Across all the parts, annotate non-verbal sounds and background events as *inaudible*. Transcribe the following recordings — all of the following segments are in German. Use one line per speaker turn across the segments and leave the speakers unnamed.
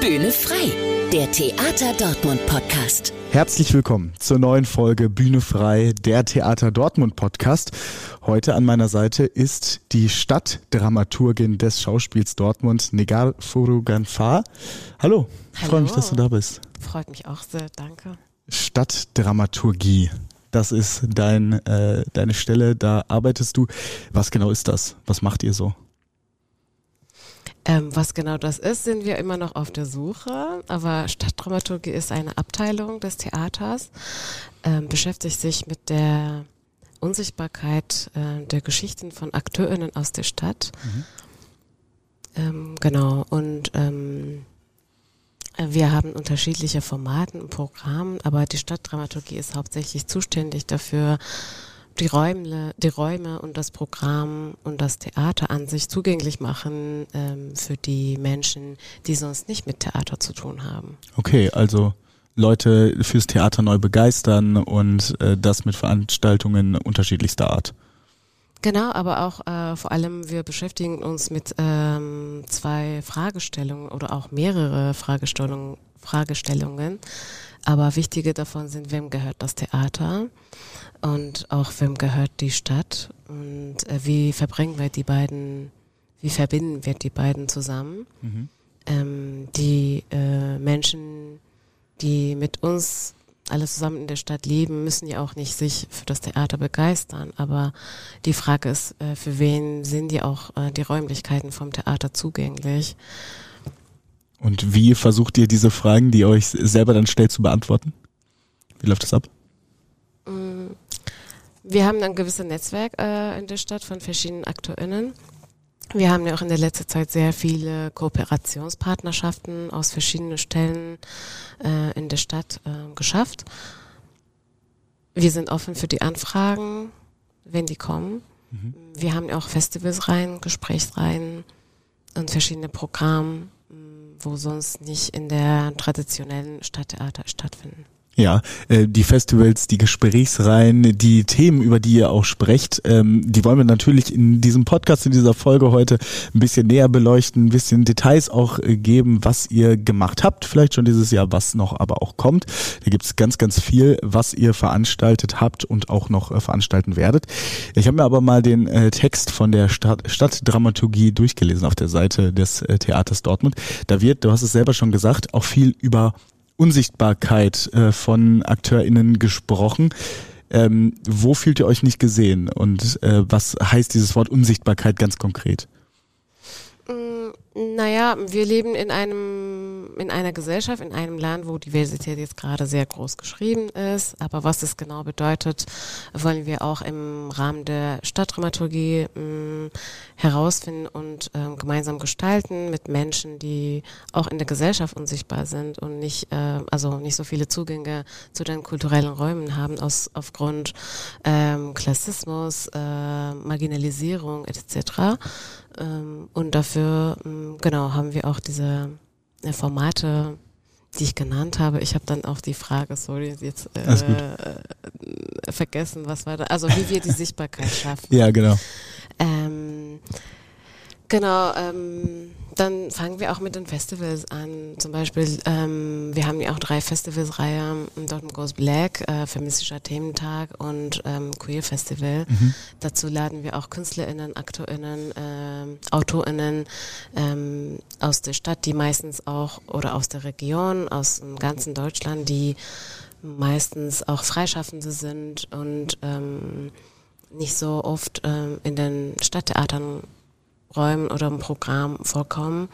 Bühne frei, der Theater Dortmund Podcast.
Herzlich willkommen zur neuen Folge Bühne frei, der Theater Dortmund Podcast. Heute an meiner Seite ist die Stadtdramaturgin des Schauspiels Dortmund, Negar Furuganfa. Hallo, ich freue mich, dass du da bist.
Freut mich auch sehr, danke.
Stadtdramaturgie. Das ist dein, äh, deine Stelle, da arbeitest du. Was genau ist das? Was macht ihr so?
Ähm, was genau das ist, sind wir immer noch auf der Suche. Aber Stadtdramaturgie ist eine Abteilung des Theaters, ähm, beschäftigt sich mit der Unsichtbarkeit äh, der Geschichten von AkteurInnen aus der Stadt. Mhm. Ähm, genau. Und ähm, wir haben unterschiedliche Formaten und Programme, aber die Stadtdramaturgie ist hauptsächlich zuständig dafür, die Räume, die Räume und das Programm und das Theater an sich zugänglich machen ähm, für die Menschen, die sonst nicht mit Theater zu tun haben.
Okay, also Leute fürs Theater neu begeistern und äh, das mit Veranstaltungen unterschiedlichster Art.
Genau, aber auch äh, vor allem wir beschäftigen uns mit ähm, zwei Fragestellungen oder auch mehrere Fragestellungen, Fragestellungen. Aber wichtige davon sind, wem gehört das Theater? Und auch wem gehört die Stadt und äh, wie verbringen wir die beiden, wie verbinden wir die beiden zusammen. Mhm. Ähm, die äh, Menschen, die mit uns alle zusammen in der Stadt leben, müssen ja auch nicht sich für das Theater begeistern. Aber die Frage ist, äh, für wen sind die auch äh, die Räumlichkeiten vom Theater zugänglich?
Und wie versucht ihr diese Fragen, die ihr euch selber dann stellt, zu beantworten? Wie läuft das ab?
Wir haben ein gewisses Netzwerk äh, in der Stadt von verschiedenen AkteurInnen. Wir haben ja auch in der letzten Zeit sehr viele Kooperationspartnerschaften aus verschiedenen Stellen äh, in der Stadt äh, geschafft. Wir sind offen für die Anfragen, wenn die kommen. Mhm. Wir haben ja auch Festivalsreihen, Gesprächsreihen und verschiedene Programme, wo sonst nicht in der traditionellen Stadttheater stattfinden.
Ja, äh, die Festivals, die Gesprächsreihen, die Themen, über die ihr auch sprecht, ähm, die wollen wir natürlich in diesem Podcast, in dieser Folge heute ein bisschen näher beleuchten, ein bisschen Details auch äh, geben, was ihr gemacht habt, vielleicht schon dieses Jahr, was noch aber auch kommt. Da gibt's ganz, ganz viel, was ihr veranstaltet habt und auch noch äh, veranstalten werdet. Ich habe mir aber mal den Text von der Stadt, Stadtdramaturgie durchgelesen auf der Seite des Theaters Dortmund. Da wird, du hast es selber schon gesagt, auch viel über Unsichtbarkeit äh, von AkteurInnen gesprochen. Ähm, wo fühlt ihr euch nicht gesehen und äh, was heißt dieses Wort Unsichtbarkeit ganz konkret?
Mm, naja, wir leben in einem, in einer Gesellschaft, in einem Land, wo Diversität jetzt gerade sehr groß geschrieben ist. Aber was das genau bedeutet, wollen wir auch im Rahmen der Stadtdramaturgie ähm, herausfinden und ähm, gemeinsam gestalten mit Menschen, die auch in der Gesellschaft unsichtbar sind und nicht, äh, also nicht so viele Zugänge zu den kulturellen Räumen haben aus, aufgrund ähm, Klassismus, äh, Marginalisierung etc. Ähm, und dafür, ähm, genau, haben wir auch diese äh, Formate, die ich genannt habe. Ich habe dann auch die Frage, sorry, jetzt äh, äh, vergessen, was war da, also wie wir die Sichtbarkeit *laughs* schaffen.
Ja, genau.
Ähm, genau, ähm, dann fangen wir auch mit den Festivals an. Zum Beispiel, ähm, wir haben ja auch drei Festivals-Reihe, Dortmund Goes Black, äh, feministischer Thementag und ähm, Queer Festival. Mhm. Dazu laden wir auch KünstlerInnen, AktorInnen, äh, AutorInnen ähm, aus der Stadt, die meistens auch, oder aus der Region, aus dem ganzen Deutschland, die meistens auch Freischaffende sind und ähm, nicht so oft ähm, in den Stadttheatern Räumen oder im Programm vorkommen.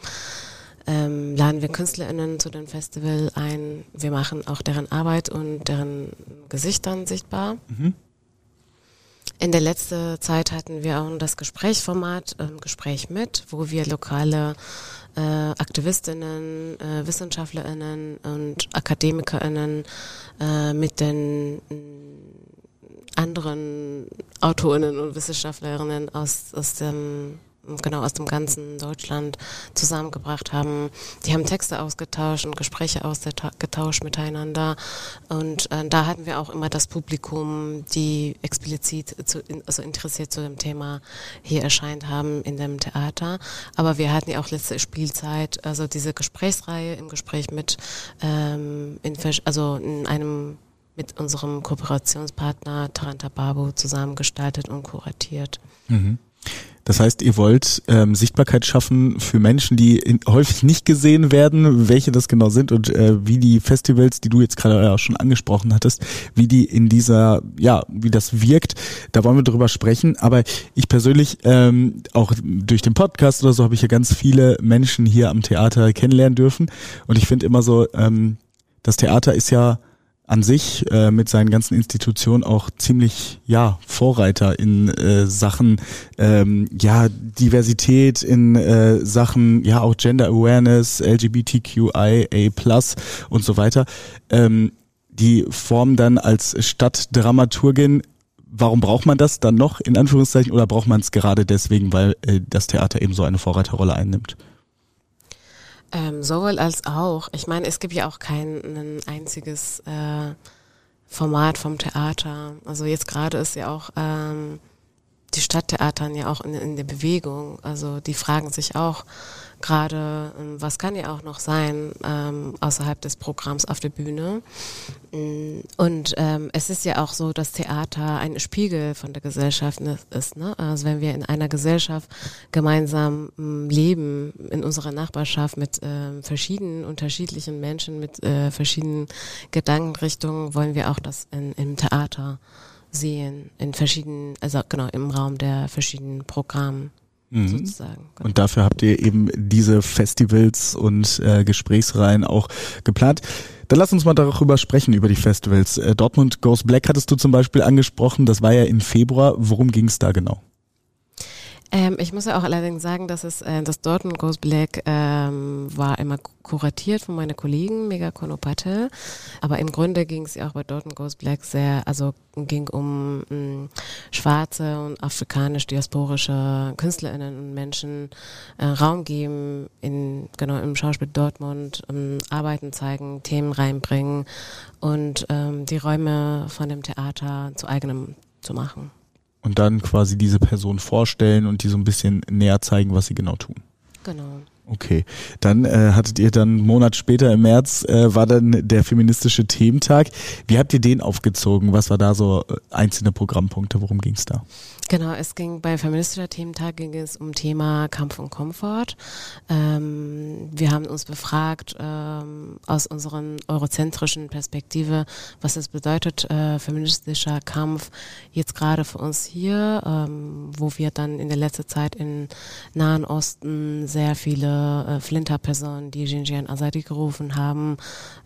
Ähm, laden wir KünstlerInnen zu dem Festival ein. Wir machen auch deren Arbeit und deren Gesichtern sichtbar. Mhm. In der letzten Zeit hatten wir auch das Gesprächsformat ähm, Gespräch mit, wo wir lokale äh, Aktivistinnen, äh, Wissenschaftlerinnen und Akademikerinnen äh, mit den anderen Autorinnen und Wissenschaftlerinnen aus, aus dem genau aus dem ganzen Deutschland zusammengebracht haben. Die haben Texte ausgetauscht und Gespräche ausgetauscht miteinander. Und äh, da hatten wir auch immer das Publikum, die explizit zu, also interessiert zu dem Thema hier erscheint haben in dem Theater. Aber wir hatten ja auch letzte Spielzeit, also diese Gesprächsreihe im Gespräch mit, ähm, in, also in einem mit unserem Kooperationspartner Taranta Babu zusammen gestaltet und kuratiert.
Mhm. Das heißt, ihr wollt ähm, Sichtbarkeit schaffen für Menschen, die in, häufig nicht gesehen werden, welche das genau sind und äh, wie die Festivals, die du jetzt gerade auch schon angesprochen hattest, wie die in dieser, ja, wie das wirkt. Da wollen wir drüber sprechen. Aber ich persönlich, ähm, auch durch den Podcast oder so, habe ich ja ganz viele Menschen hier am Theater kennenlernen dürfen. Und ich finde immer so, ähm, das Theater ist ja an sich äh, mit seinen ganzen Institutionen auch ziemlich ja Vorreiter in äh, Sachen ähm, ja Diversität in äh, Sachen ja auch Gender Awareness LGBTQIA+ und so weiter. Ähm, die formen dann als Stadtdramaturgin. Warum braucht man das dann noch in Anführungszeichen oder braucht man es gerade deswegen weil äh, das Theater eben so eine Vorreiterrolle einnimmt
ähm, sowohl als auch. Ich meine, es gibt ja auch kein ein einziges äh, Format vom Theater. Also jetzt gerade ist ja auch ähm, die Stadttheatern ja auch in, in der Bewegung. Also die fragen sich auch, gerade, ähm, was kann ja auch noch sein ähm, außerhalb des Programms auf der Bühne. Mm, und ähm, es ist ja auch so, dass Theater ein Spiegel von der Gesellschaft ist. Ne? Also wenn wir in einer Gesellschaft gemeinsam ähm, leben, in unserer Nachbarschaft mit äh, verschiedenen, unterschiedlichen Menschen, mit äh, verschiedenen Gedankenrichtungen, wollen wir auch das in, im Theater sehen, in verschiedenen, also genau, im Raum der verschiedenen Programme. Mhm. sozusagen.
Genau. Und dafür habt ihr eben diese Festivals und äh, Gesprächsreihen auch geplant. Dann lass uns mal darüber sprechen, über die Festivals. Äh, Dortmund Goes Black hattest du zum Beispiel angesprochen, das war ja im Februar. Worum ging es da genau?
Ähm, ich muss ja auch allerdings sagen, dass es äh, das Dortmund Goes Black ähm, war immer kuratiert von meinen Kollegen, Mega Konopate. Aber im Grunde ging es ja auch bei Dortmund Goes Black sehr, also ging um mh, mm, schwarze und afrikanisch-diasporische KünstlerInnen und Menschen äh, Raum geben, in, genau im Schauspiel Dortmund, ähm, Arbeiten zeigen, Themen reinbringen und ähm, die Räume von dem Theater zu eigenem zu machen
und dann quasi diese Person vorstellen und die so ein bisschen näher zeigen, was sie genau tun.
Genau.
Okay, dann äh, hattet ihr dann einen Monat später im März äh, war dann der feministische Thementag. Wie habt ihr den aufgezogen? Was war da so äh, einzelne Programmpunkte? Worum ging es da?
Genau, es ging bei feministischer Thementag ging es um Thema Kampf und Komfort. Ähm, wir haben uns befragt ähm, aus unseren eurozentrischen Perspektive, was es bedeutet, äh, feministischer Kampf jetzt gerade für uns hier, ähm, wo wir dann in der letzten Zeit in Nahen Osten sehr viele äh, Flinter-Personen, die Jinjian Azadi gerufen haben,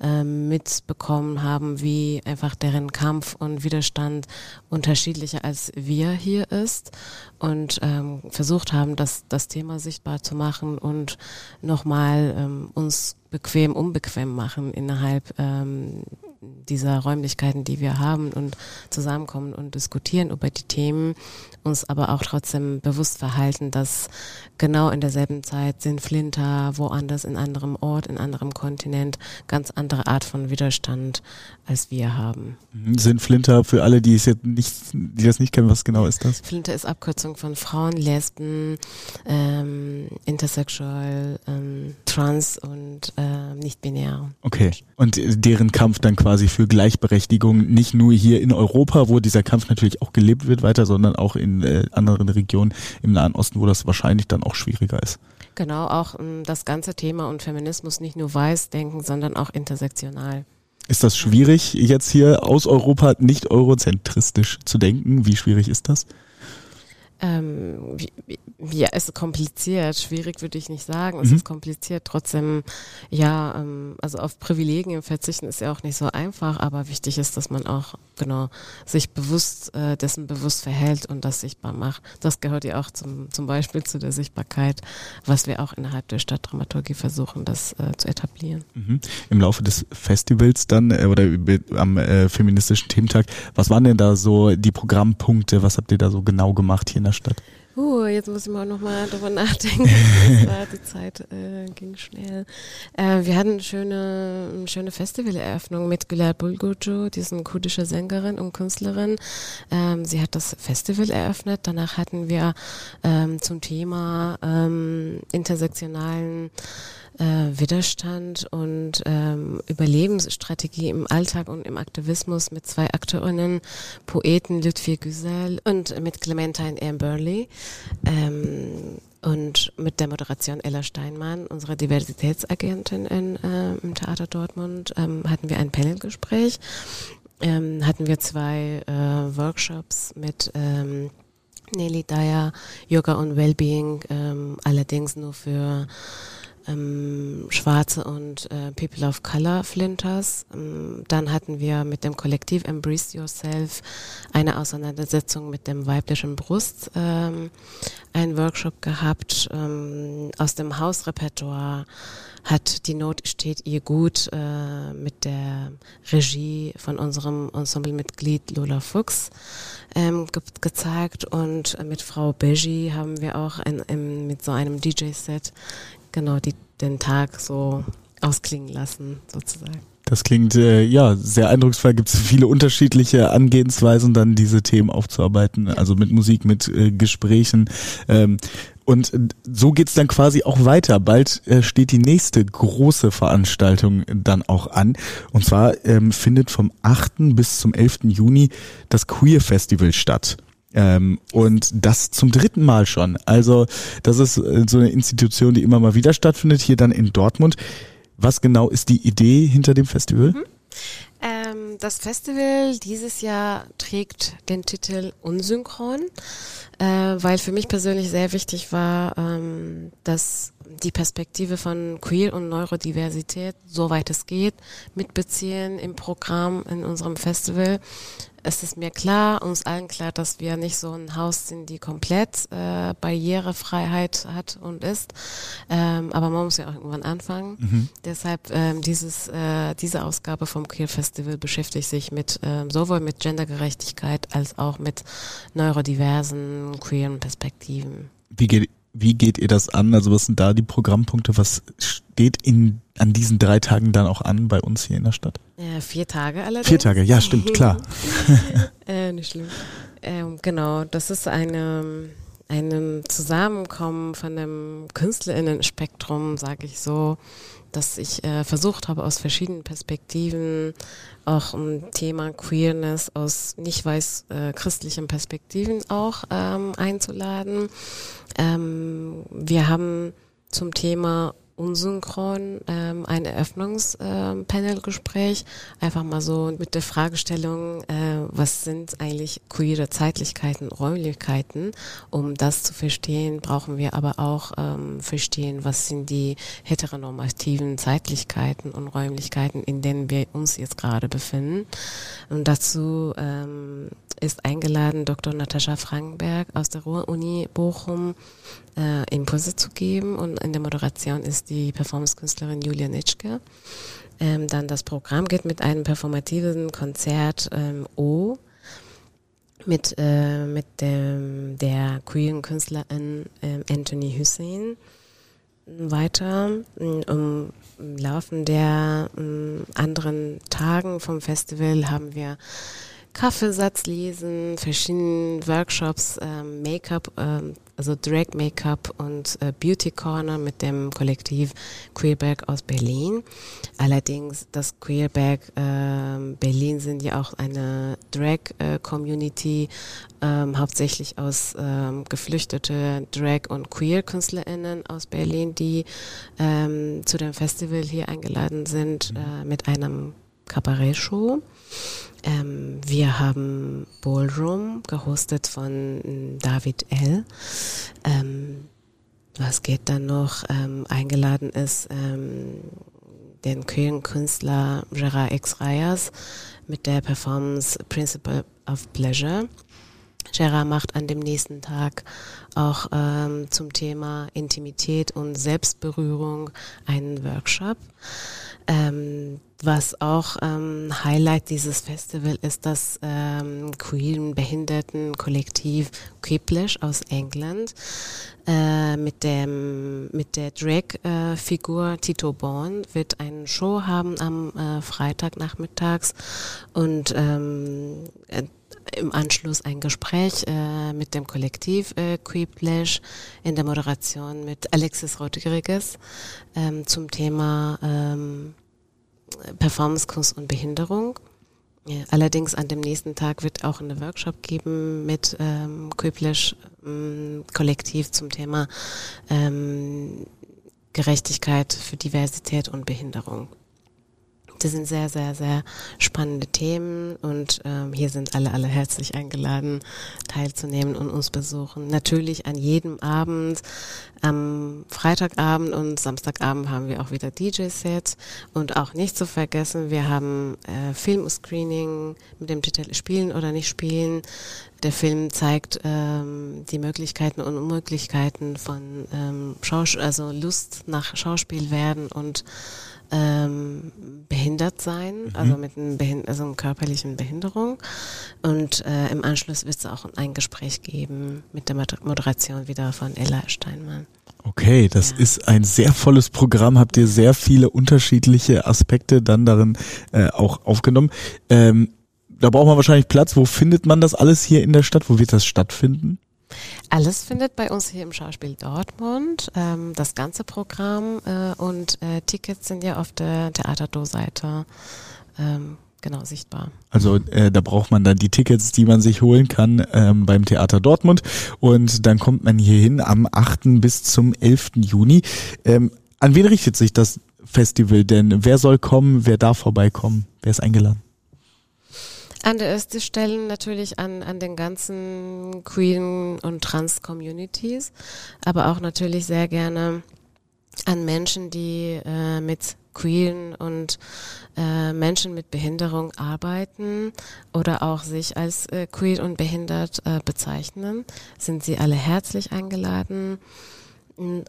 äh, mitbekommen haben, wie einfach deren Kampf und Widerstand unterschiedlicher als wir hier ist und ähm, versucht haben, das, das Thema sichtbar zu machen und nochmal ähm, uns bequem, unbequem machen innerhalb ähm, dieser Räumlichkeiten, die wir haben und zusammenkommen und diskutieren über die Themen, uns aber auch trotzdem bewusst verhalten, dass genau in derselben Zeit sind Flinter woanders in anderem Ort, in anderem Kontinent ganz andere Art von Widerstand als wir haben.
Sind Flinter für alle, die es jetzt nicht, die das nicht kennen, was genau ist das?
Flinter ist Abkürzung von Frauen, Lesben, ähm, intersexual, ähm, trans und äh, nicht binär.
Okay. Und deren Kampf dann quasi für Gleichberechtigung nicht nur hier in Europa, wo dieser Kampf natürlich auch gelebt wird weiter, sondern auch in äh, anderen Regionen im Nahen Osten, wo das wahrscheinlich dann auch schwieriger ist.
Genau, auch ähm, das ganze Thema und Feminismus nicht nur weiß denken, sondern auch intersektional.
Ist das schwierig, jetzt hier aus Europa nicht eurozentristisch zu denken? Wie schwierig ist das?
Ähm, wie, ja, es ist kompliziert. Schwierig würde ich nicht sagen. Es mhm. ist kompliziert. Trotzdem, ja, ähm, also auf Privilegien verzichten ist ja auch nicht so einfach, aber wichtig ist, dass man auch genau sich bewusst äh, dessen bewusst verhält und das sichtbar macht. Das gehört ja auch zum, zum Beispiel zu der Sichtbarkeit, was wir auch innerhalb der Stadtdramaturgie versuchen, das äh, zu etablieren.
Mhm. Im Laufe des Festivals dann äh, oder am äh, feministischen Thementag, was waren denn da so die Programmpunkte? Was habt ihr da so genau gemacht hier in der Stadt?
Uh, jetzt muss ich mal nochmal drüber nachdenken. War, die Zeit äh, ging schnell. Äh, wir hatten eine schöne, eine schöne Festivaleröffnung mit Gülay Bulgucu, diesen kurdische Sängerin und Künstlerin. Ähm, sie hat das Festival eröffnet. Danach hatten wir ähm, zum Thema ähm, intersektionalen äh, Widerstand und ähm, Überlebensstrategie im Alltag und im Aktivismus mit zwei Akteurinnen, Poeten Ludwig Güsel und mit Clementine M. Burley. Ähm, und mit der Moderation Ella Steinmann, unserer Diversitätsagentin in, äh, im Theater Dortmund, ähm, hatten wir ein Panelgespräch. Ähm, hatten wir zwei äh, Workshops mit ähm, Nelly Dyer, Yoga und Wellbeing, ähm, allerdings nur für ähm, Schwarze und äh, People of Color Flinters. Ähm, dann hatten wir mit dem Kollektiv Embrace Yourself eine Auseinandersetzung mit dem weiblichen Brust, ähm, einen Workshop gehabt ähm, aus dem Hausrepertoire hat die Not steht ihr gut äh, mit der Regie von unserem Ensemblemitglied Lola Fuchs ähm, ge gezeigt und mit Frau Beji haben wir auch ein, ein, mit so einem DJ-Set genau die, den Tag so ausklingen lassen, sozusagen.
Das klingt äh, ja sehr eindrucksvoll. Gibt es viele unterschiedliche Angehensweisen, dann diese Themen aufzuarbeiten, also mit Musik, mit äh, Gesprächen. Ähm, und so geht's dann quasi auch weiter. Bald äh, steht die nächste große Veranstaltung dann auch an. Und zwar ähm, findet vom 8. bis zum 11. Juni das Queer Festival statt. Ähm, und das zum dritten Mal schon. Also das ist äh, so eine Institution, die immer mal wieder stattfindet, hier dann in Dortmund. Was genau ist die Idee hinter dem Festival? Mhm.
Ähm, das Festival dieses Jahr trägt den Titel Unsynchron, äh, weil für mich persönlich sehr wichtig war, ähm, dass die Perspektive von Queer und Neurodiversität, soweit es geht, mitbeziehen im Programm in unserem Festival es ist mir klar, uns allen klar, dass wir nicht so ein Haus sind, die komplett äh, Barrierefreiheit hat und ist. Ähm, aber man muss ja auch irgendwann anfangen. Mhm. Deshalb ähm, dieses, äh, diese Ausgabe vom Queer Festival beschäftigt sich mit ähm, sowohl mit Gendergerechtigkeit als auch mit neurodiversen queeren Perspektiven.
Wie geht wie geht ihr das an? Also was sind da die Programmpunkte? Was steht in, an diesen drei Tagen dann auch an bei uns hier in der Stadt?
Ja, vier Tage allerdings.
Vier Tage, ja, stimmt, klar. *laughs*
äh, nicht schlimm. Ähm, genau, das ist eine, einem Zusammenkommen von dem Künstlerinnen-Spektrum, sage ich so, dass ich äh, versucht habe, aus verschiedenen Perspektiven auch ein Thema Queerness aus nicht weiß äh, christlichen Perspektiven auch ähm, einzuladen. Ähm, wir haben zum Thema unsynchron ähm, ein Eröffnungspanelgespräch, äh, einfach mal so mit der Fragestellung, äh, was sind eigentlich queere Zeitlichkeiten, Räumlichkeiten? Um das zu verstehen, brauchen wir aber auch ähm, verstehen, was sind die heteronormativen Zeitlichkeiten und Räumlichkeiten, in denen wir uns jetzt gerade befinden. Und dazu ähm, ist eingeladen Dr. Natascha Frankenberg aus der Ruhr-Uni Bochum, äh, Impulse zu geben. Und in der Moderation ist die Performancekünstlerin Julia Nitschke. Ähm, dann das Programm geht mit einem performativen Konzert ähm, O mit, äh, mit dem, der queeren Künstlerin äh, Anthony Hussein weiter. Im Laufen der um, anderen Tagen vom Festival haben wir Kaffeesatz lesen, verschiedene Workshops, ähm, Make-up, ähm, also Drag Make-up und äh, Beauty Corner mit dem Kollektiv Queerberg aus Berlin. Allerdings das Queerberg äh, Berlin sind ja auch eine Drag äh, Community, ähm, hauptsächlich aus ähm, geflüchtete Drag und Queer KünstlerInnen aus Berlin, die ähm, zu dem Festival hier eingeladen sind äh, mit einem Kabarett-Show. Ähm, wir haben Ballroom gehostet von David L. Ähm, was geht dann noch? Ähm, eingeladen ist ähm, den Künstler Gerard X. Reyes mit der Performance Principle of Pleasure. Gera macht an dem nächsten Tag auch ähm, zum Thema Intimität und Selbstberührung einen Workshop. Ähm, was auch ähm, Highlight dieses Festival ist das ähm, queeren Behinderten-Kollektiv Quiplash aus England äh, mit dem mit der Drag-Figur äh, Tito Born wird eine Show haben am äh, Freitagnachmittags und ähm, äh, im Anschluss ein Gespräch äh, mit dem Kollektiv äh, Quiplash in der Moderation mit Alexis Rodriguez ähm, zum Thema ähm, Performancekunst und Behinderung. Ja, allerdings an dem nächsten Tag wird auch eine Workshop geben mit ähm, Quiplash ähm, Kollektiv zum Thema ähm, Gerechtigkeit für Diversität und Behinderung. Das sind sehr, sehr, sehr spannende Themen und ähm, hier sind alle, alle herzlich eingeladen, teilzunehmen und uns besuchen. Natürlich an jedem Abend, am Freitagabend und Samstagabend haben wir auch wieder DJ-Sets und auch nicht zu vergessen, wir haben äh, Filmscreening mit dem Titel Spielen oder nicht spielen. Der Film zeigt ähm, die Möglichkeiten und Unmöglichkeiten von ähm, Schaus also Lust nach Schauspiel werden und ähm, behindert sein, mhm. also mit einem Behind also einer körperlichen Behinderung. Und äh, im Anschluss wird es auch ein Gespräch geben mit der Moderation wieder von Ella Steinmann.
Okay, das ja. ist ein sehr volles Programm. Habt ihr sehr viele unterschiedliche Aspekte dann darin äh, auch aufgenommen. Ähm, da braucht man wahrscheinlich Platz. Wo findet man das alles hier in der Stadt? Wo wird das stattfinden?
Alles findet bei uns hier im Schauspiel Dortmund, ähm, das ganze Programm äh, und äh, Tickets sind ja auf der Theaterdo-Seite ähm, genau sichtbar.
Also äh, da braucht man dann die Tickets, die man sich holen kann ähm, beim Theater Dortmund und dann kommt man hier hin am 8. bis zum 11. Juni. Ähm, an wen richtet sich das Festival denn? Wer soll kommen? Wer darf vorbeikommen? Wer ist eingeladen?
An der ersten Stelle natürlich an, an den ganzen Queen- und Trans-Communities, aber auch natürlich sehr gerne an Menschen, die äh, mit Queen und äh, Menschen mit Behinderung arbeiten oder auch sich als äh, queer und behindert äh, bezeichnen, sind sie alle herzlich eingeladen.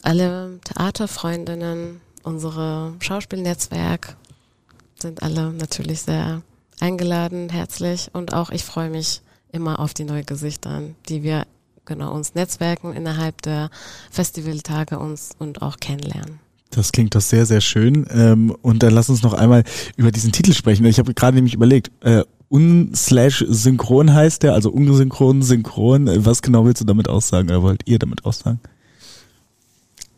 Alle Theaterfreundinnen, unsere Schauspielnetzwerk sind alle natürlich sehr eingeladen, herzlich und auch ich freue mich immer auf die neuen Gesichter, die wir genau uns netzwerken innerhalb der Festivaltage uns und auch kennenlernen.
Das klingt doch sehr, sehr schön. Ähm, und dann lass uns noch einmal über diesen Titel sprechen. Ich habe gerade nämlich überlegt, äh, unslash synchron heißt der, also unsynchron, synchron. Was genau willst du damit aussagen oder wollt ihr damit aussagen?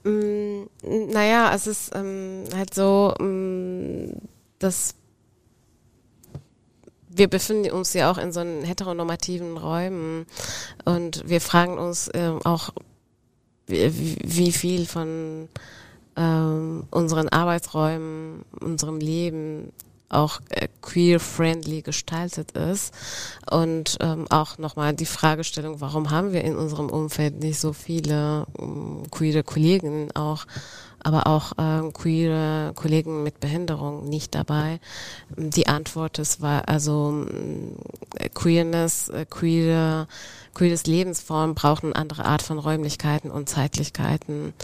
Mm, naja, es ist ähm, halt so, mm, dass wir befinden uns ja auch in so einen heteronormativen Räumen und wir fragen uns äh, auch, wie, wie viel von ähm, unseren Arbeitsräumen, unserem Leben auch äh, queer-friendly gestaltet ist. Und ähm, auch nochmal die Fragestellung, warum haben wir in unserem Umfeld nicht so viele ähm, queere Kollegen auch aber auch ähm, queere Kollegen mit Behinderung nicht dabei. Die Antwort ist war also äh, Queerness, äh, queere, queeres Lebensform braucht eine andere Art von Räumlichkeiten und Zeitlichkeiten.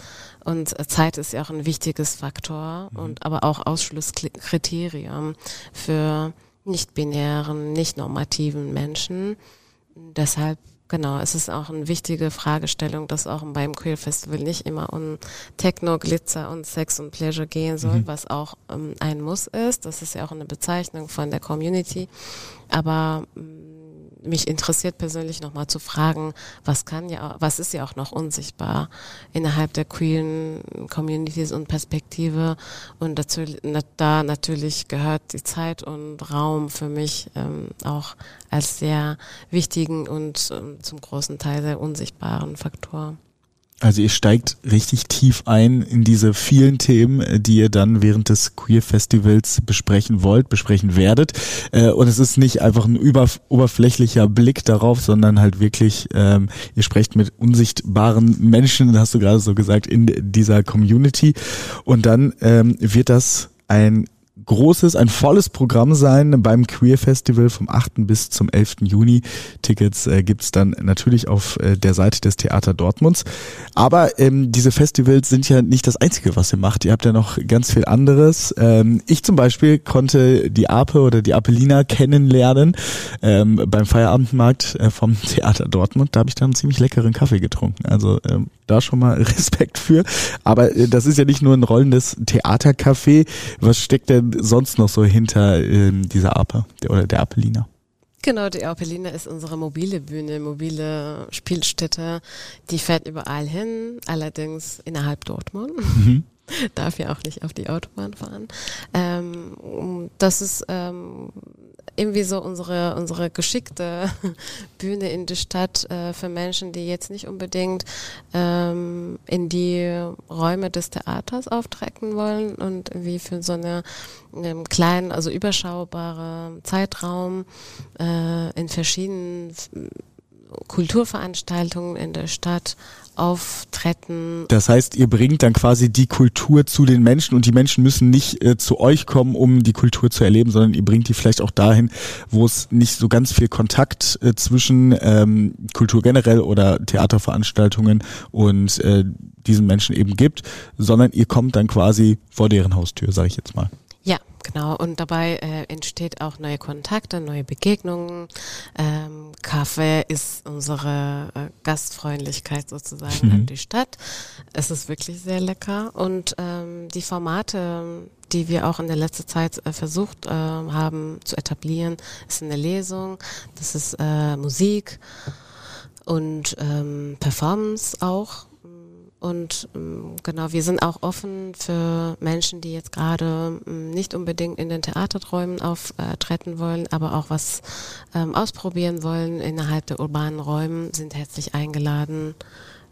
Und äh, Zeit ist ja auch ein wichtiges Faktor mhm. und aber auch Ausschlusskriterium für nicht-binären, nicht-normativen Menschen. Deshalb Genau, es ist auch eine wichtige Fragestellung, dass auch beim Queer Festival nicht immer um Techno, Glitzer und Sex und Pleasure gehen soll, mhm. was auch ähm, ein Muss ist. Das ist ja auch eine Bezeichnung von der Community. Aber ähm, mich interessiert persönlich nochmal zu fragen, was kann ja, was ist ja auch noch unsichtbar innerhalb der queeren Communities und Perspektive und dazu, da natürlich gehört die Zeit und Raum für mich ähm, auch als sehr wichtigen und ähm, zum großen Teil sehr unsichtbaren Faktor.
Also ihr steigt richtig tief ein in diese vielen Themen, die ihr dann während des Queer Festivals besprechen wollt, besprechen werdet. Äh, und es ist nicht einfach ein über, oberflächlicher Blick darauf, sondern halt wirklich, ähm, ihr sprecht mit unsichtbaren Menschen, hast du gerade so gesagt, in dieser Community. Und dann ähm, wird das ein großes, ein volles Programm sein beim Queer Festival vom 8. bis zum 11. Juni. Tickets äh, gibt's dann natürlich auf äh, der Seite des Theater Dortmunds. Aber ähm, diese Festivals sind ja nicht das Einzige, was ihr macht. Ihr habt ja noch ganz viel anderes. Ähm, ich zum Beispiel konnte die Ape oder die Apelina kennenlernen ähm, beim Feierabendmarkt äh, vom *laughs* Theater Dortmund. Da habe ich dann einen ziemlich leckeren Kaffee getrunken. Also ähm, da schon mal *laughs* Respekt für. Aber äh, das ist ja nicht nur ein rollendes Theatercafé. Was steckt denn sonst noch so hinter ähm, dieser Ape der, oder der Apelina?
Genau, die Apelina ist unsere mobile Bühne, mobile Spielstätte. Die fährt überall hin, allerdings innerhalb Dortmund. Mhm. *laughs* Darf ja auch nicht auf die Autobahn fahren. Ähm, das ist ähm, irgendwie so unsere, unsere geschickte *laughs* Bühne in der Stadt äh, für Menschen, die jetzt nicht unbedingt ähm, in die Räume des Theaters auftreten wollen und wie für so eine einem kleinen, also überschaubare Zeitraum äh, in verschiedenen Kulturveranstaltungen in der Stadt auftreten.
Das heißt, ihr bringt dann quasi die Kultur zu den Menschen und die Menschen müssen nicht äh, zu euch kommen, um die Kultur zu erleben, sondern ihr bringt die vielleicht auch dahin, wo es nicht so ganz viel Kontakt äh, zwischen ähm, Kultur generell oder Theaterveranstaltungen und äh, diesen Menschen eben gibt, sondern ihr kommt dann quasi vor deren Haustür, sage ich jetzt mal.
Genau. Und dabei äh, entsteht auch neue Kontakte, neue Begegnungen. Ähm, Kaffee ist unsere äh, Gastfreundlichkeit sozusagen mhm. an die Stadt. Es ist wirklich sehr lecker. Und ähm, die Formate, die wir auch in der letzten Zeit äh, versucht äh, haben zu etablieren, ist eine Lesung, das ist äh, Musik und ähm, Performance auch und ähm, genau, wir sind auch offen für Menschen, die jetzt gerade ähm, nicht unbedingt in den Theaterträumen auftreten wollen, aber auch was ähm, ausprobieren wollen innerhalb der urbanen Räume, sind herzlich eingeladen.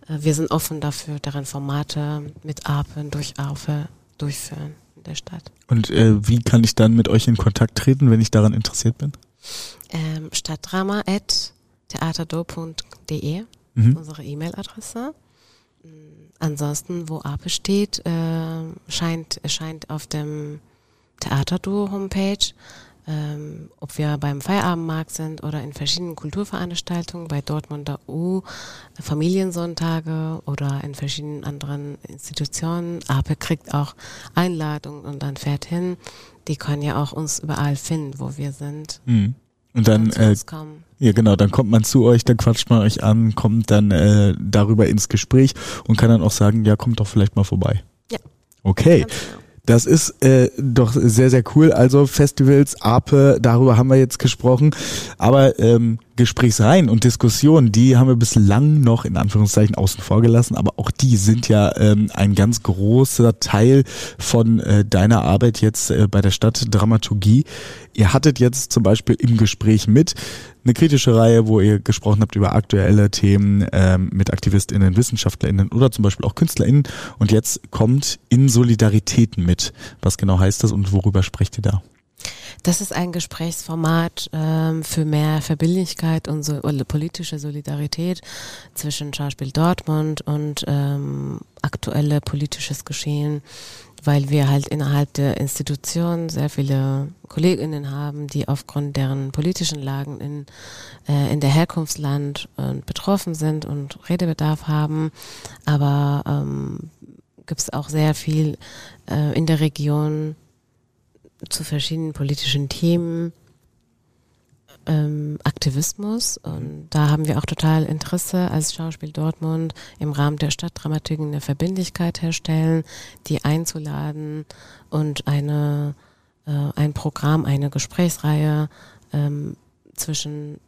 Äh, wir sind offen dafür, deren Formate mit Apen durch Ape durchführen in der Stadt.
Und äh, wie kann ich dann mit euch in Kontakt treten, wenn ich daran interessiert bin?
Ähm, stadtdrama.theaterdo.de mhm. unsere E-Mail-Adresse. Ansonsten, wo Ape steht, äh, scheint, scheint auf dem Theaterduo-Homepage, ähm, ob wir beim Feierabendmarkt sind oder in verschiedenen Kulturveranstaltungen, bei Dortmunder U, Familiensonntage oder in verschiedenen anderen Institutionen. Ape kriegt auch Einladungen und dann fährt hin. Die können ja auch uns überall finden, wo wir sind.
Mhm. Und dann, äh, ja genau, dann kommt man zu euch, dann quatscht man euch an, kommt dann äh, darüber ins Gespräch und kann dann auch sagen, ja, kommt doch vielleicht mal vorbei.
Ja.
Okay. Genau. Das ist äh, doch sehr, sehr cool. Also Festivals, Ape, darüber haben wir jetzt gesprochen. Aber ähm, Gesprächsreihen und Diskussionen, die haben wir bislang noch in Anführungszeichen außen vor gelassen, aber auch die sind ja ähm, ein ganz großer Teil von äh, deiner Arbeit jetzt äh, bei der Stadt Dramaturgie. Ihr hattet jetzt zum Beispiel im Gespräch mit eine kritische Reihe, wo ihr gesprochen habt über aktuelle Themen ähm, mit AktivistInnen, WissenschaftlerInnen oder zum Beispiel auch KünstlerInnen. Und jetzt kommt in Solidaritäten mit. Was genau heißt das und worüber sprecht ihr da?
Das ist ein Gesprächsformat ähm, für mehr Verbindlichkeit und so, politische Solidarität zwischen Schauspiel Dortmund und ähm, aktuelle politisches Geschehen, weil wir halt innerhalb der Institution sehr viele Kolleginnen haben, die aufgrund deren politischen Lagen in, äh, in der Herkunftsland äh, betroffen sind und Redebedarf haben. Aber ähm, gibt es auch sehr viel äh, in der Region zu verschiedenen politischen Themen, ähm, Aktivismus. Und da haben wir auch total Interesse als Schauspiel Dortmund im Rahmen der Stadtdramaturgie eine Verbindlichkeit herstellen, die einzuladen und eine, äh, ein Programm, eine Gesprächsreihe ähm, zwischen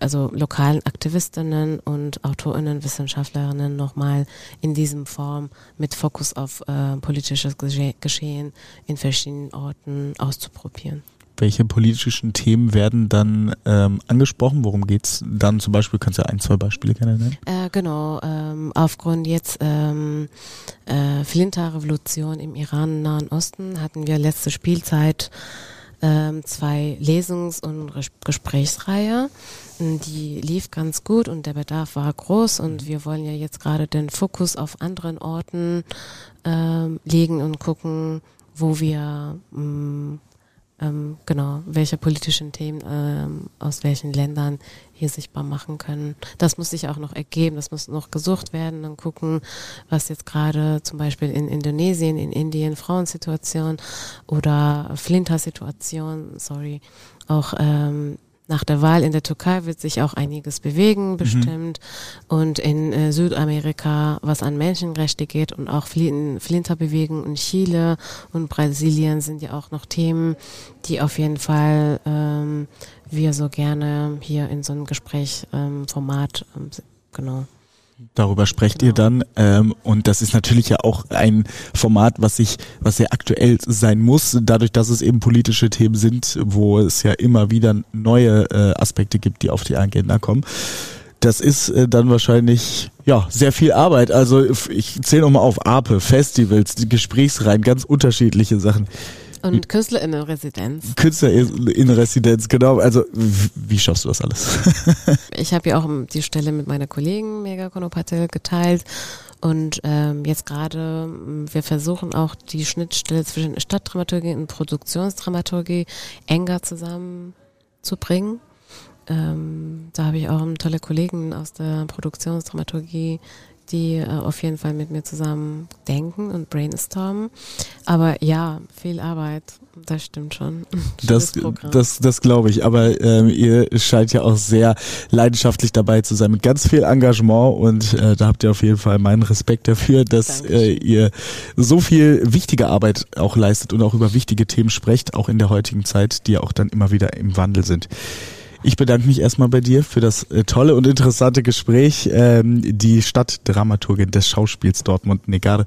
also lokalen Aktivistinnen und Autorinnen, Wissenschaftlerinnen nochmal in diesem Form mit Fokus auf äh, politisches Geschehen in verschiedenen Orten auszuprobieren.
Welche politischen Themen werden dann ähm, angesprochen? Worum geht's dann zum Beispiel? Kannst du ein, zwei Beispiele gerne nennen?
Äh, genau, ähm, aufgrund jetzt ähm, äh, Flinta-Revolution im Iran, Nahen Osten hatten wir letzte Spielzeit ähm, zwei Lesungs- und Gesprächsreihe. Die lief ganz gut und der Bedarf war groß und wir wollen ja jetzt gerade den Fokus auf anderen Orten ähm, legen und gucken, wo wir mh, ähm, genau, welche politischen Themen ähm, aus welchen Ländern hier sichtbar machen können. Das muss sich auch noch ergeben, das muss noch gesucht werden und gucken, was jetzt gerade zum Beispiel in Indonesien, in Indien Frauensituation oder Flinter-Situation, sorry, auch ähm, nach der Wahl in der Türkei wird sich auch einiges bewegen, mhm. bestimmt. Mhm. Und in äh, Südamerika, was an Menschenrechte geht und auch Flin Flinterbewegung in Chile und Brasilien sind ja auch noch Themen, die auf jeden Fall ähm, wir so gerne hier in so einem Gesprächsformat, ähm, genau,
Darüber sprecht genau. ihr dann ähm, und das ist natürlich ja auch ein Format, was sich, was sehr aktuell sein muss, dadurch, dass es eben politische Themen sind, wo es ja immer wieder neue äh, Aspekte gibt, die auf die Agenda kommen. Das ist äh, dann wahrscheinlich ja sehr viel Arbeit. Also ich zähle nochmal auf APE, Festivals, die Gesprächsreihen, ganz unterschiedliche Sachen.
Und KünstlerInnen-Residenz.
KünstlerInnen-Residenz, genau. Also wie schaffst du das alles? *laughs*
ich habe ja auch die Stelle mit meiner Kollegin Mega Konopatel geteilt. Und ähm, jetzt gerade, wir versuchen auch die Schnittstelle zwischen Stadtdramaturgie und Produktionsdramaturgie enger zusammenzubringen. Ähm, da habe ich auch tolle Kollegen aus der Produktionsdramaturgie, die äh, auf jeden Fall mit mir zusammen denken und brainstormen. Aber ja, viel Arbeit, das stimmt schon. *laughs*
Das, das, das glaube ich. Aber ähm, ihr scheint ja auch sehr leidenschaftlich dabei zu sein, mit ganz viel Engagement und äh, da habt ihr auf jeden Fall meinen Respekt dafür, dass äh, ihr so viel wichtige Arbeit auch leistet und auch über wichtige Themen sprecht, auch in der heutigen Zeit, die ja auch dann immer wieder im Wandel sind. Ich bedanke mich erstmal bei dir für das äh, tolle und interessante Gespräch. Ähm, die Stadtdramaturgin des Schauspiels Dortmund, Negar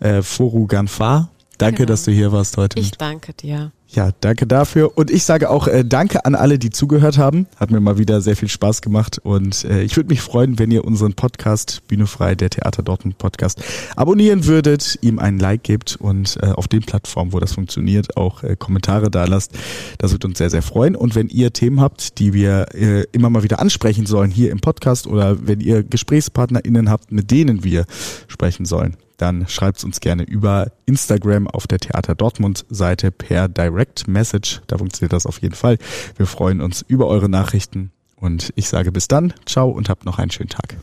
äh, Foruganfar. Danke, genau. dass du hier warst heute.
Ich danke dir.
Ja, danke dafür. Und ich sage auch äh, danke an alle, die zugehört haben. Hat mir mal wieder sehr viel Spaß gemacht. Und äh, ich würde mich freuen, wenn ihr unseren Podcast Bühne frei, der Theater Dortmund Podcast, abonnieren würdet, ihm einen Like gebt und äh, auf den Plattformen, wo das funktioniert, auch äh, Kommentare da lasst. Das wird uns sehr, sehr freuen. Und wenn ihr Themen habt, die wir äh, immer mal wieder ansprechen sollen hier im Podcast oder wenn ihr GesprächspartnerInnen habt, mit denen wir sprechen sollen, dann schreibt uns gerne über Instagram auf der Theater Dortmund Seite per Direct Message. Da funktioniert das auf jeden Fall. Wir freuen uns über eure Nachrichten und ich sage bis dann, ciao und habt noch einen schönen Tag.